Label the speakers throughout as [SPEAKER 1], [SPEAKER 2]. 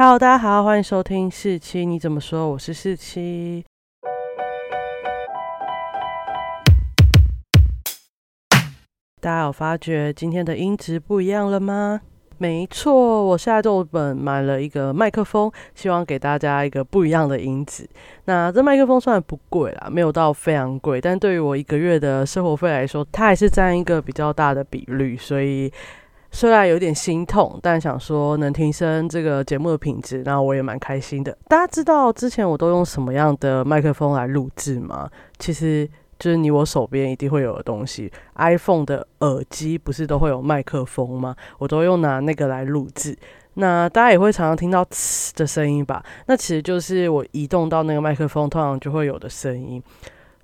[SPEAKER 1] Hello，大家好，欢迎收听四七，你怎么说？我是四七。大家有发觉今天的音质不一样了吗？没错，我下周本买了一个麦克风，希望给大家一个不一样的音质。那这麦克风虽然不贵啦，没有到非常贵，但对于我一个月的生活费来说，它还是占一个比较大的比率。所以虽然有点心痛，但想说能提升这个节目的品质，那我也蛮开心的。大家知道之前我都用什么样的麦克风来录制吗？其实。就是你我手边一定会有的东西，iPhone 的耳机不是都会有麦克风吗？我都用拿那个来录制。那大家也会常常听到“呲”的声音吧？那其实就是我移动到那个麦克风，通常就会有的声音。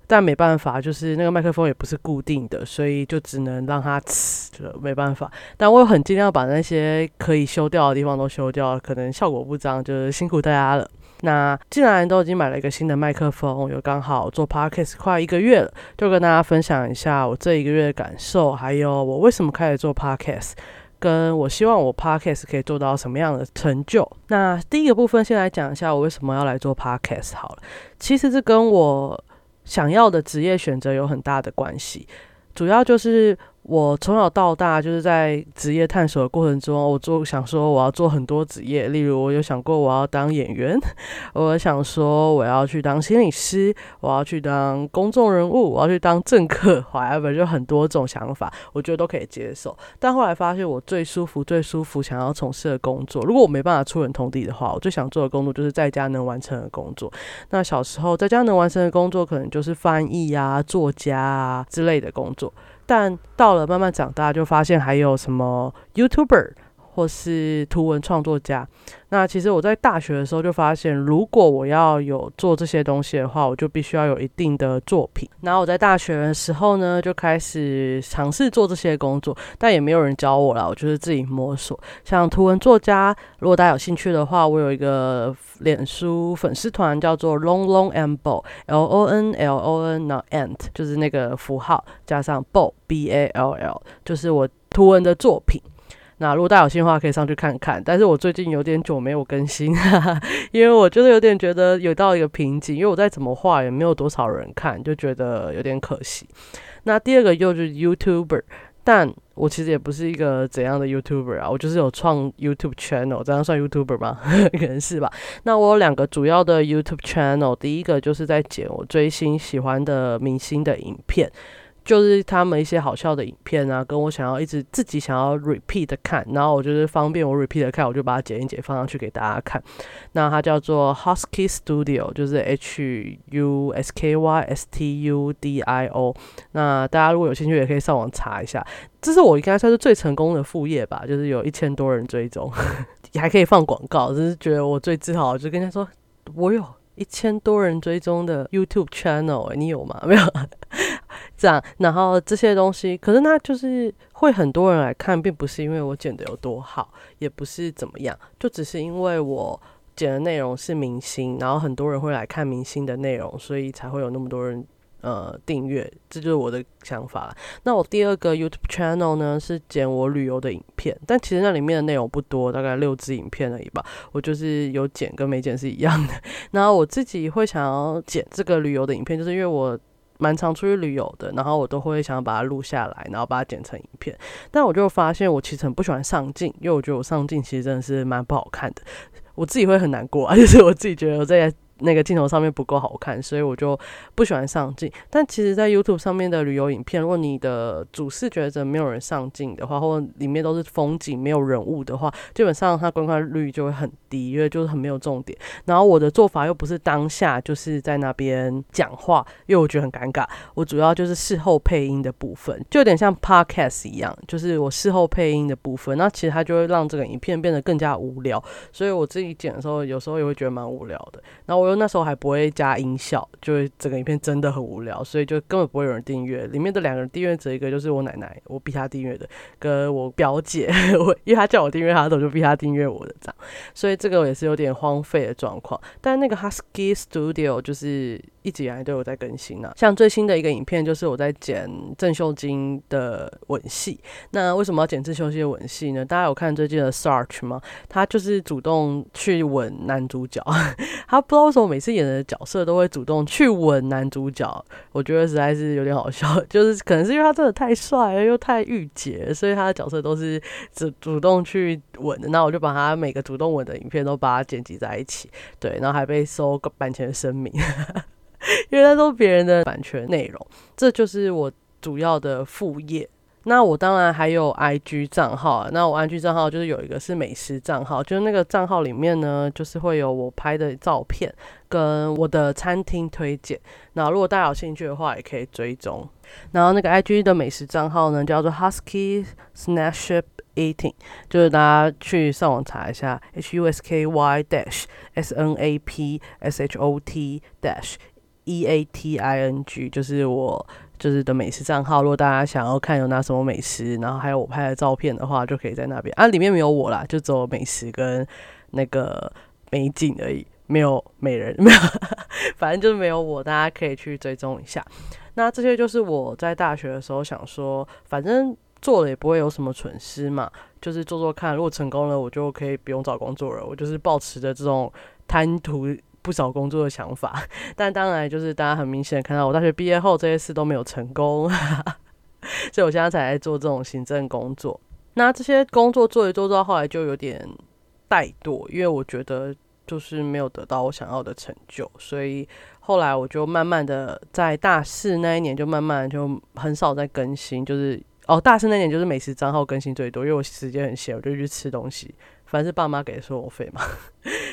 [SPEAKER 1] 但没办法，就是那个麦克风也不是固定的，所以就只能让它呲，就没办法。但我很尽量把那些可以修掉的地方都修掉，可能效果不彰，就是辛苦大家了。那既然都已经买了一个新的麦克风，又刚好做 podcast 快一个月了，就跟大家分享一下我这一个月的感受，还有我为什么开始做 podcast，跟我希望我 podcast 可以做到什么样的成就。那第一个部分先来讲一下我为什么要来做 podcast 好了，其实这跟我想要的职业选择有很大的关系，主要就是。我从小到大就是在职业探索的过程中，我做想说我要做很多职业，例如我有想过我要当演员，我想说我要去当心理师，我要去当公众人物，我要去当政客，whatever，就很多种想法，我觉得都可以接受。但后来发现我最舒服、最舒服想要从事的工作，如果我没办法出人头地的话，我最想做的工作就是在家能完成的工作。那小时候在家能完成的工作，可能就是翻译啊、作家啊之类的工作。但到了慢慢长大，就发现还有什么 YouTuber。或是图文创作家，那其实我在大学的时候就发现，如果我要有做这些东西的话，我就必须要有一定的作品。然后我在大学的时候呢，就开始尝试做这些工作，但也没有人教我了，我就是自己摸索。像图文作家，如果大家有兴趣的话，我有一个脸书粉丝团叫做 Long Long and Ball，L O N L O N，然后 Ant 就是那个符号加上 Ball B A L L，就是我图文的作品。那如果大家有兴趣的话，可以上去看看。但是我最近有点久没有更新，哈 哈因为我就是有点觉得有到一个瓶颈，因为我再怎么画也没有多少人看，就觉得有点可惜。那第二个又是 YouTuber，但我其实也不是一个怎样的 YouTuber 啊，我就是有创 YouTube channel，这样算 YouTuber 吗？可能是吧。那我有两个主要的 YouTube channel，第一个就是在剪我追星喜欢的明星的影片。就是他们一些好笑的影片啊，跟我想要一直自己想要 repeat 的看，然后我就是方便我 repeat 的看，我就把它剪一剪放上去给大家看。那它叫做 Husky Studio，就是 H U S K Y S T U D I O。那大家如果有兴趣，也可以上网查一下。这是我应该算是最成功的副业吧，就是有一千多人追踪，也还可以放广告，就是觉得我最自豪，就跟他说我有一千多人追踪的 YouTube channel，你有吗？没有。这样，然后这些东西，可是那就是会很多人来看，并不是因为我剪的有多好，也不是怎么样，就只是因为我剪的内容是明星，然后很多人会来看明星的内容，所以才会有那么多人呃订阅，这就是我的想法。那我第二个 YouTube channel 呢是剪我旅游的影片，但其实那里面的内容不多，大概六支影片而已吧。我就是有剪跟没剪是一样的。然后我自己会想要剪这个旅游的影片，就是因为我。蛮常出去旅游的，然后我都会想把它录下来，然后把它剪成影片。但我就发现，我其实很不喜欢上镜，因为我觉得我上镜其实真的是蛮不好看的，我自己会很难过啊，就是我自己觉得我在。那个镜头上面不够好看，所以我就不喜欢上镜。但其实，在 YouTube 上面的旅游影片，如果你的主视觉者没有人上镜的话，或者里面都是风景没有人物的话，基本上它观看率就会很低，因为就是很没有重点。然后我的做法又不是当下就是在那边讲话，因为我觉得很尴尬。我主要就是事后配音的部分，就有点像 Podcast 一样，就是我事后配音的部分。那其实它就会让这个影片变得更加无聊，所以我自己剪的时候，有时候也会觉得蛮无聊的。然后我又那时候还不会加音效，就整个影片真的很无聊，所以就根本不会有人订阅。里面的两个人订阅者，一个就是我奶奶，我逼她订阅的，跟我表姐，我因为她叫我订阅她的，我就逼她订阅我的这样。所以这个也是有点荒废的状况。但那个 Husky Studio 就是一直以来都有在更新呢。像最新的一个影片，就是我在剪郑秀晶的吻戏。那为什么要剪郑秀晶的吻戏呢？大家有看最近的 Search 吗？他就是主动去吻男主角，他不知道为什么每次演的角色都会主动去吻男主角，我觉得实在是有点好笑。就是可能是因为他真的太帅了，又太御姐，所以他的角色都是主主动去吻的。那我就把他每个主动吻的影片都把它剪辑在一起，对，然后还被收版权声明。因为那都是别人的版权内容，这就是我主要的副业。那我当然还有 IG 账号，那我 IG 账号就是有一个是美食账号，就是那个账号里面呢，就是会有我拍的照片跟我的餐厅推荐。那如果大家有兴趣的话，也可以追踪。然后那个 IG 的美食账号呢，叫做 Husky Snapship Eating，就是大家去上网查一下，H U S K Y Dash S N A P S H O T Dash。E A T I N G 就是我就是的美食账号，如果大家想要看有拿什么美食，然后还有我拍的照片的话，就可以在那边啊，里面没有我啦，就只有美食跟那个美景而已，没有美人，没有，反正就是没有我，大家可以去追踪一下。那这些就是我在大学的时候想说，反正做了也不会有什么损失嘛，就是做做看，如果成功了，我就可以不用找工作了。我就是保持着这种贪图。不找工作的想法，但当然就是大家很明显看到我大学毕业后这些事都没有成功，所以我现在才在做这种行政工作。那这些工作做一做到后来就有点怠惰，因为我觉得就是没有得到我想要的成就，所以后来我就慢慢的在大四那一年就慢慢就很少在更新，就是哦大四那年就是美食账号更新最多，因为我时间很闲，我就去吃东西。反正是爸妈给的生活费嘛，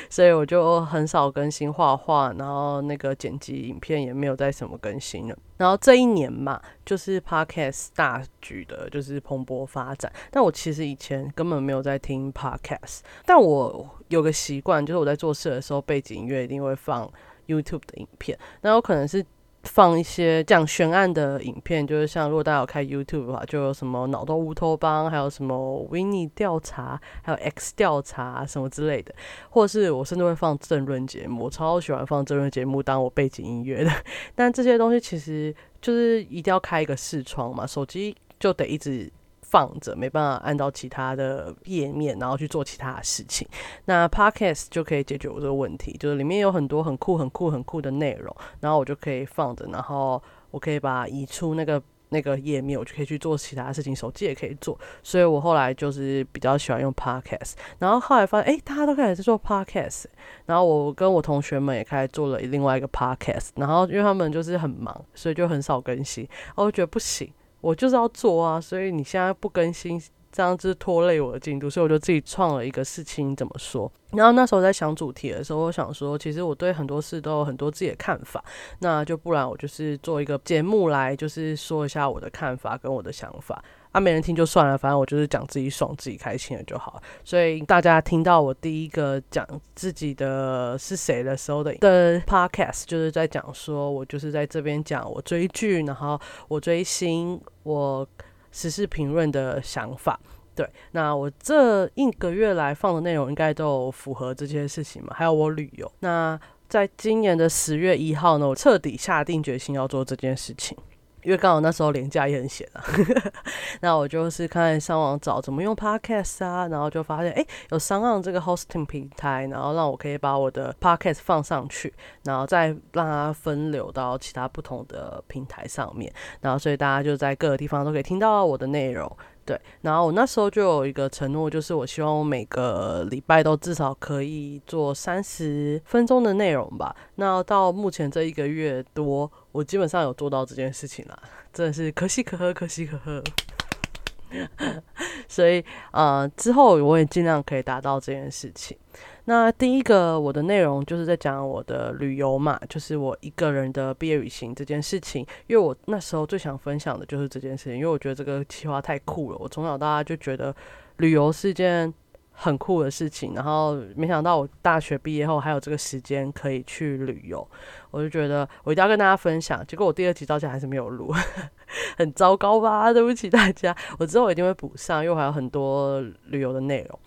[SPEAKER 1] 所以我就很少更新画画，然后那个剪辑影片也没有再什么更新了。然后这一年嘛，就是 podcast 大举的，就是蓬勃发展。但我其实以前根本没有在听 podcast，但我有个习惯，就是我在做事的时候，背景音乐一定会放 YouTube 的影片。那有可能是。放一些讲悬案的影片，就是像如果大家有开 YouTube 的话，就有什么脑洞乌托邦，还有什么维尼调查，还有 X 调查什么之类的，或者是我甚至会放政论节目，我超喜欢放政论节目当我背景音乐的。但这些东西其实就是一定要开一个视窗嘛，手机就得一直。放着没办法按照其他的页面，然后去做其他的事情。那 Podcast 就可以解决我这个问题，就是里面有很多很酷、很酷、很酷的内容，然后我就可以放着，然后我可以把移出那个那个页面，我就可以去做其他事情，手机也可以做。所以我后来就是比较喜欢用 Podcast，然后后来发现，哎，大家都开始在做 Podcast，然后我跟我同学们也开始做了另外一个 Podcast，然后因为他们就是很忙，所以就很少更新，我觉得不行。我就是要做啊，所以你现在不更新，这样子拖累我的进度，所以我就自己创了一个事情，怎么说？然后那时候在想主题的时候，我想说，其实我对很多事都有很多自己的看法，那就不然我就是做一个节目来，就是说一下我的看法跟我的想法。啊，没人听就算了，反正我就是讲自己爽、自己开心了就好。所以大家听到我第一个讲自己的是谁的时候的的 podcast，就是在讲说我就是在这边讲我追剧，然后我追星，我时事评论的想法。对，那我这一个月来放的内容应该都符合这些事情嘛？还有我旅游。那在今年的十月一号呢，我彻底下定决心要做这件事情。因为刚好那时候连假也很闲啊，那我就是看上网找怎么用 Podcast 啊，然后就发现哎有商岸这个 hosting 平台，然后让我可以把我的 Podcast 放上去，然后再让它分流到其他不同的平台上面，然后所以大家就在各个地方都可以听到我的内容。对，然后我那时候就有一个承诺，就是我希望我每个礼拜都至少可以做三十分钟的内容吧。那到目前这一个月多，我基本上有做到这件事情了，真的是可喜可贺，可喜可贺。所以，呃，之后我也尽量可以达到这件事情。那第一个我的内容就是在讲我的旅游嘛，就是我一个人的毕业旅行这件事情。因为我那时候最想分享的就是这件事情，因为我觉得这个计划太酷了。我从小到大就觉得旅游是件很酷的事情，然后没想到我大学毕业后还有这个时间可以去旅游，我就觉得我一定要跟大家分享。结果我第二集到现在还是没有录，很糟糕吧？对不起大家，我之后一定会补上，因为还有很多旅游的内容。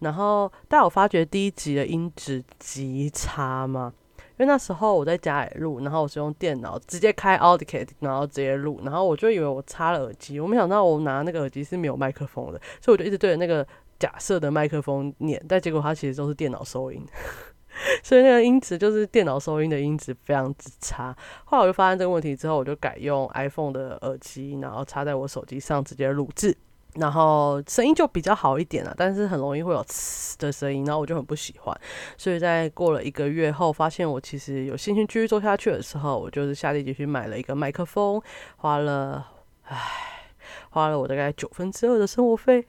[SPEAKER 1] 然后但我发觉第一集的音质极差嘛？因为那时候我在家里录，然后我是用电脑直接开 Audiocast，然后直接录，然后我就以为我插了耳机，我没想到我拿那个耳机是没有麦克风的，所以我就一直对着那个假设的麦克风念，但结果它其实都是电脑收音，所以那个音质就是电脑收音的音质非常之差。后来我就发现这个问题之后，我就改用 iPhone 的耳机，然后插在我手机上直接录制。然后声音就比较好一点了，但是很容易会有呲的声音，然后我就很不喜欢。所以在过了一个月后，发现我其实有心情继续做下去的时候，我就是下定决心买了一个麦克风，花了唉，花了我大概九分之二的生活费，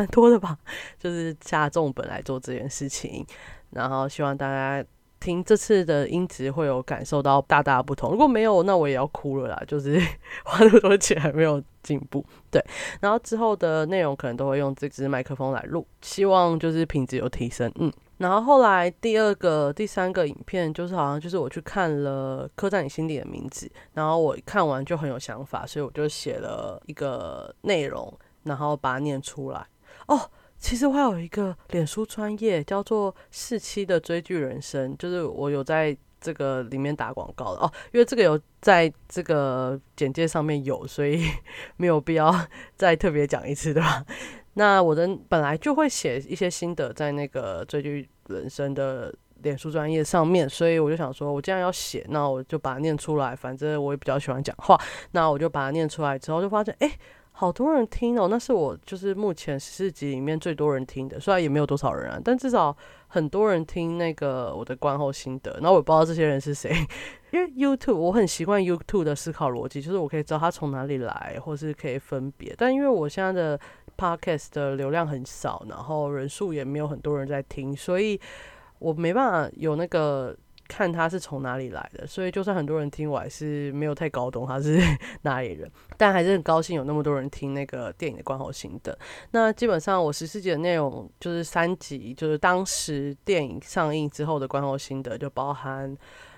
[SPEAKER 1] 蛮多的吧，就是下重本来做这件事情。然后希望大家。听这次的音质会有感受到大大不同，如果没有，那我也要哭了啦。就是 花那么多钱还没有进步，对。然后之后的内容可能都会用这支麦克风来录，希望就是品质有提升。嗯，然后后来第二个、第三个影片就是好像就是我去看了《刻在你心底的名字》，然后我看完就很有想法，所以我就写了一个内容，然后把它念出来。哦。其实我还有一个脸书专业叫做“四期的追剧人生”，就是我有在这个里面打广告的哦，因为这个有在这个简介上面有，所以 没有必要 再特别讲一次，对吧？那我的本来就会写一些心得在那个追剧人生的脸书专业上面，所以我就想说，我既然要写，那我就把它念出来，反正我也比较喜欢讲话，那我就把它念出来之后，就发现，哎。好多人听哦，那是我就是目前十四集里面最多人听的，虽然也没有多少人啊，但至少很多人听那个我的观后心得。然后我不知道这些人是谁，因为 YouTube 我很习惯 YouTube 的思考逻辑，就是我可以知道它从哪里来，或是可以分别。但因为我现在的 Podcast 的流量很少，然后人数也没有很多人在听，所以我没办法有那个。看他是从哪里来的，所以就算很多人听，我还是没有太搞懂他是 哪里人，但还是很高兴有那么多人听那个电影的观后心得。那基本上我十四集的内容就是三集，就是当时电影上映之后的观后心得，就包含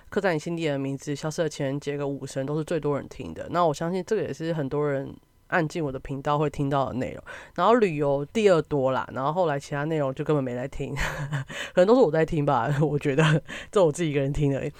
[SPEAKER 1] 刻在你心底的名字、消失的情人节跟武神都是最多人听的。那我相信这个也是很多人。按进我的频道会听到的内容，然后旅游第二多啦，然后后来其他内容就根本没在听，可能都是我在听吧，我觉得这我自己一个人听而已。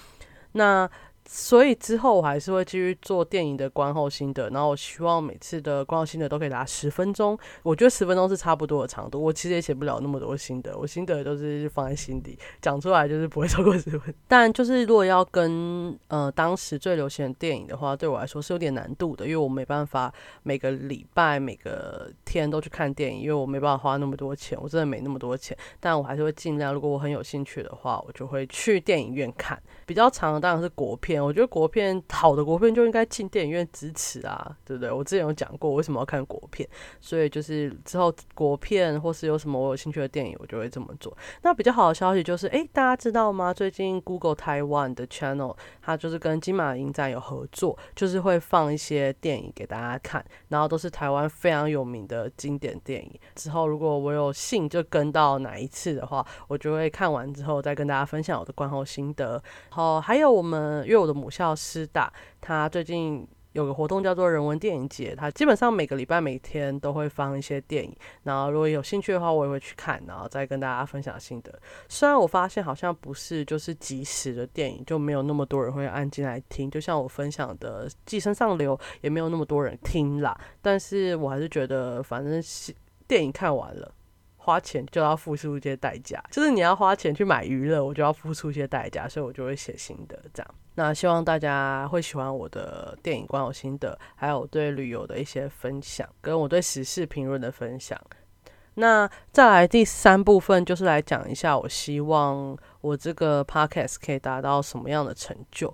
[SPEAKER 1] 那。所以之后我还是会继续做电影的观后心得，然后我希望每次的观后心得都可以达十分钟。我觉得十分钟是差不多的长度。我其实也写不了那么多心得，我心得都是放在心底，讲出来就是不会超过十分。但就是如果要跟呃当时最流行的电影的话，对我来说是有点难度的，因为我没办法每个礼拜每个天都去看电影，因为我没办法花那么多钱，我真的没那么多钱。但我还是会尽量，如果我很有兴趣的话，我就会去电影院看。比较长的当然是国片。我觉得国片好的国片就应该进电影院支持啊，对不对？我之前有讲过为什么要看国片，所以就是之后国片或是有什么我有兴趣的电影，我就会这么做。那比较好的消息就是，诶，大家知道吗？最近 Google Taiwan 的 channel 它就是跟金马影展有合作，就是会放一些电影给大家看，然后都是台湾非常有名的经典电影。之后如果我有幸就跟到哪一次的话，我就会看完之后再跟大家分享我的观后心得。好，还有我们因为我的母校师大，它最近有个活动叫做人文电影节，它基本上每个礼拜每天都会放一些电影，然后如果有兴趣的话，我也会去看，然后再跟大家分享心得。虽然我发现好像不是就是即时的电影就没有那么多人会按进来听，就像我分享的《寄生上流》也没有那么多人听啦，但是我还是觉得反正电影看完了。花钱就要付出一些代价，就是你要花钱去买娱乐，我就要付出一些代价，所以我就会写心得这样。那希望大家会喜欢我的电影观后心得，还有对旅游的一些分享，跟我对时事评论的分享。那再来第三部分，就是来讲一下，我希望我这个 podcast 可以达到什么样的成就。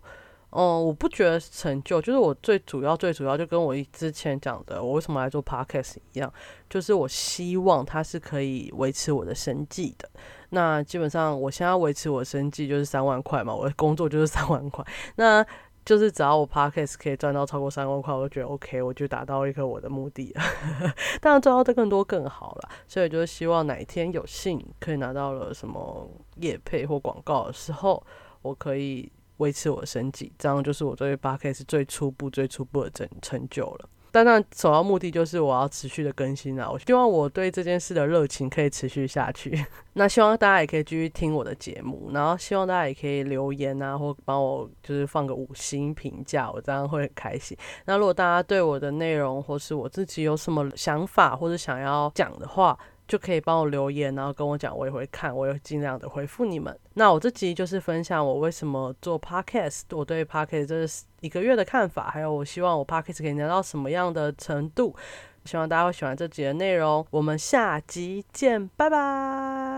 [SPEAKER 1] 哦，我不觉得成就，就是我最主要、最主要就跟我之前讲的，我为什么来做 podcast 一样，就是我希望它是可以维持我的生计的。那基本上我现在维持我的生计就是三万块嘛，我的工作就是三万块，那就是只要我 podcast 可以赚到超过三万块，我就觉得 OK，我就达到一个我的目的了。当然，赚到的更多更好了，所以就是希望哪一天有幸可以拿到了什么业配或广告的时候，我可以。维持我的生计，这样就是我对八 K 是最初步、最初步的成成就了。当然，首要目的就是我要持续的更新啊！我希望我对这件事的热情可以持续下去。那希望大家也可以继续听我的节目，然后希望大家也可以留言啊，或帮我就是放个五星评价，我这样会很开心。那如果大家对我的内容或是我自己有什么想法或者想要讲的话，就可以帮我留言，然后跟我讲，我也会看，我也会尽量的回复你们。那我这集就是分享我为什么做 podcast，我对 podcast 这一个月的看法，还有我希望我 podcast 可以拿到什么样的程度。希望大家会喜欢这集的内容。我们下集见，拜拜。